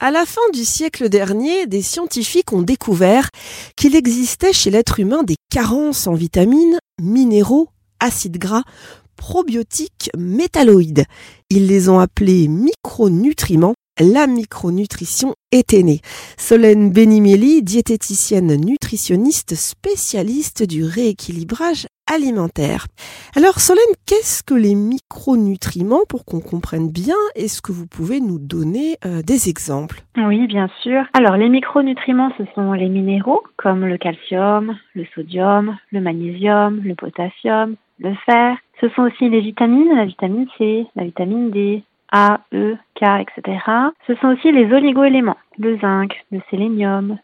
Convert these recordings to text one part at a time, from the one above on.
À la fin du siècle dernier, des scientifiques ont découvert qu'il existait chez l'être humain des carences en vitamines, minéraux, acides gras, probiotiques, métalloïdes. Ils les ont appelés micronutriments. La micronutrition était née. Solène Benimeli, diététicienne nutritionniste spécialiste du rééquilibrage alimentaire. Alors Solène, qu'est-ce que les micronutriments pour qu'on comprenne bien Est-ce que vous pouvez nous donner euh, des exemples? Oui, bien sûr. Alors les micronutriments, ce sont les minéraux comme le calcium, le sodium, le magnésium, le potassium, le fer. Ce sont aussi les vitamines, la vitamine C, la vitamine D, A, E, K, etc. Ce sont aussi les oligoéléments, le zinc, le sélénium,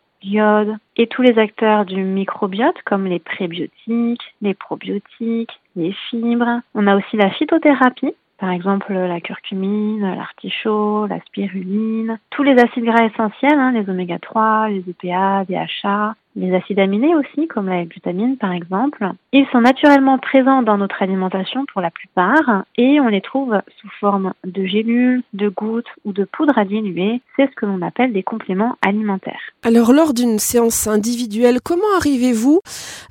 et tous les acteurs du microbiote comme les prébiotiques, les probiotiques, les fibres. On a aussi la phytothérapie, par exemple la curcumine, l'artichaut, la spiruline, tous les acides gras essentiels, hein, les oméga 3, les EPA, DHA, les acides aminés aussi, comme la glutamine par exemple. Ils sont naturellement présents dans notre alimentation pour la plupart et on les trouve sous forme de gélules, de gouttes ou de poudre à diluer. C'est ce que l'on appelle des compléments alimentaires. Alors lors d'une séance individuelle, comment arrivez-vous,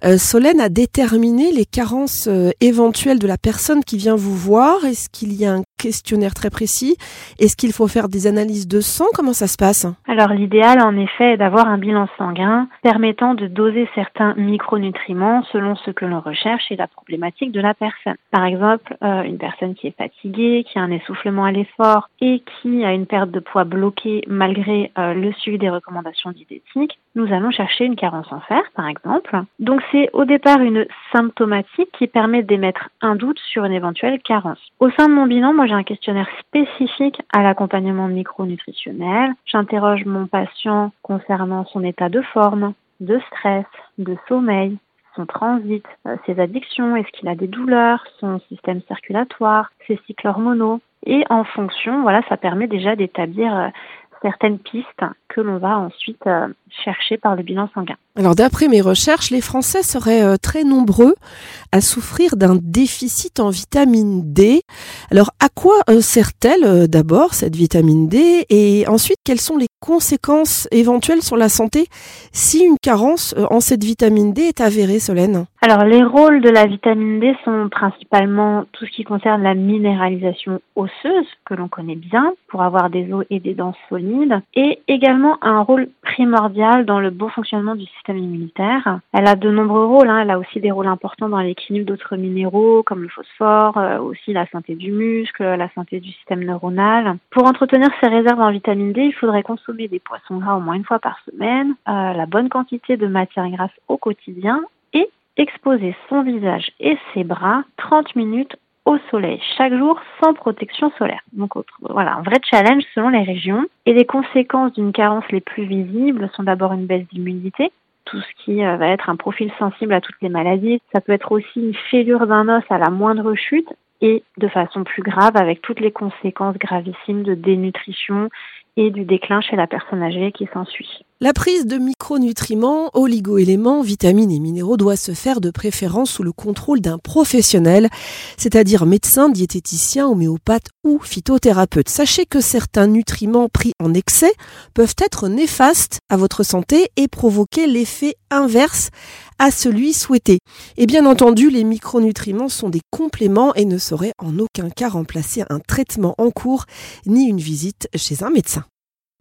euh, Solène, à déterminer les carences euh, éventuelles de la personne qui vient vous voir? Est-ce qu'il y a un questionnaire très précis? Est-ce qu'il faut faire des analyses de sang? Comment ça se passe? Alors l'idéal en effet est d'avoir un bilan sanguin permettant de doser certains micronutriments selon ce que l'on recherche et la problématique de la personne. Par exemple, euh, une personne qui est fatiguée, qui a un essoufflement à l'effort et qui a une perte de poids bloquée malgré euh, le suivi des recommandations diététiques, nous allons chercher une carence en fer par exemple. Donc c'est au départ une symptomatique qui permet d'émettre un doute sur une éventuelle carence. Au sein de mon bilan, moi un questionnaire spécifique à l'accompagnement micronutritionnel. J'interroge mon patient concernant son état de forme, de stress, de sommeil, son transit, euh, ses addictions, est-ce qu'il a des douleurs, son système circulatoire, ses cycles hormonaux. Et en fonction, voilà, ça permet déjà d'établir euh, certaines pistes que l'on va ensuite euh, chercher par le bilan sanguin. Alors d'après mes recherches, les Français seraient euh, très nombreux à souffrir d'un déficit en vitamine D. Alors à quoi euh, sert-elle d'abord cette vitamine D? Et ensuite quelles sont les conséquences éventuelles sur la santé si une carence en cette vitamine D est avérée, Solène? Alors les rôles de la vitamine D sont principalement tout ce qui concerne la minéralisation osseuse que l'on connaît bien pour avoir des os et des dents solides et également un rôle primordial dans le bon fonctionnement du système immunitaire. Elle a de nombreux rôles, hein. elle a aussi des rôles importants dans l'équilibre d'autres minéraux comme le phosphore, euh, aussi la santé du muscle, la santé du système neuronal. Pour entretenir ces réserves en vitamine D, il faudrait consommer des poissons gras au moins une fois par semaine, euh, la bonne quantité de matières grasses au quotidien exposer son visage et ses bras 30 minutes au soleil chaque jour sans protection solaire. Donc voilà, un vrai challenge selon les régions. Et les conséquences d'une carence les plus visibles sont d'abord une baisse d'immunité, tout ce qui euh, va être un profil sensible à toutes les maladies. Ça peut être aussi une fêlure d'un os à la moindre chute et de façon plus grave avec toutes les conséquences gravissimes de dénutrition et du déclin chez la personne âgée qui s'ensuit. La prise de micronutriments, oligoéléments, vitamines et minéraux doit se faire de préférence sous le contrôle d'un professionnel, c'est-à-dire médecin, diététicien, homéopathe ou phytothérapeute. Sachez que certains nutriments pris en excès peuvent être néfastes à votre santé et provoquer l'effet inverse à celui souhaité. Et bien entendu, les micronutriments sont des compléments et ne sauraient en aucun cas remplacer un traitement en cours ni une visite chez un médecin.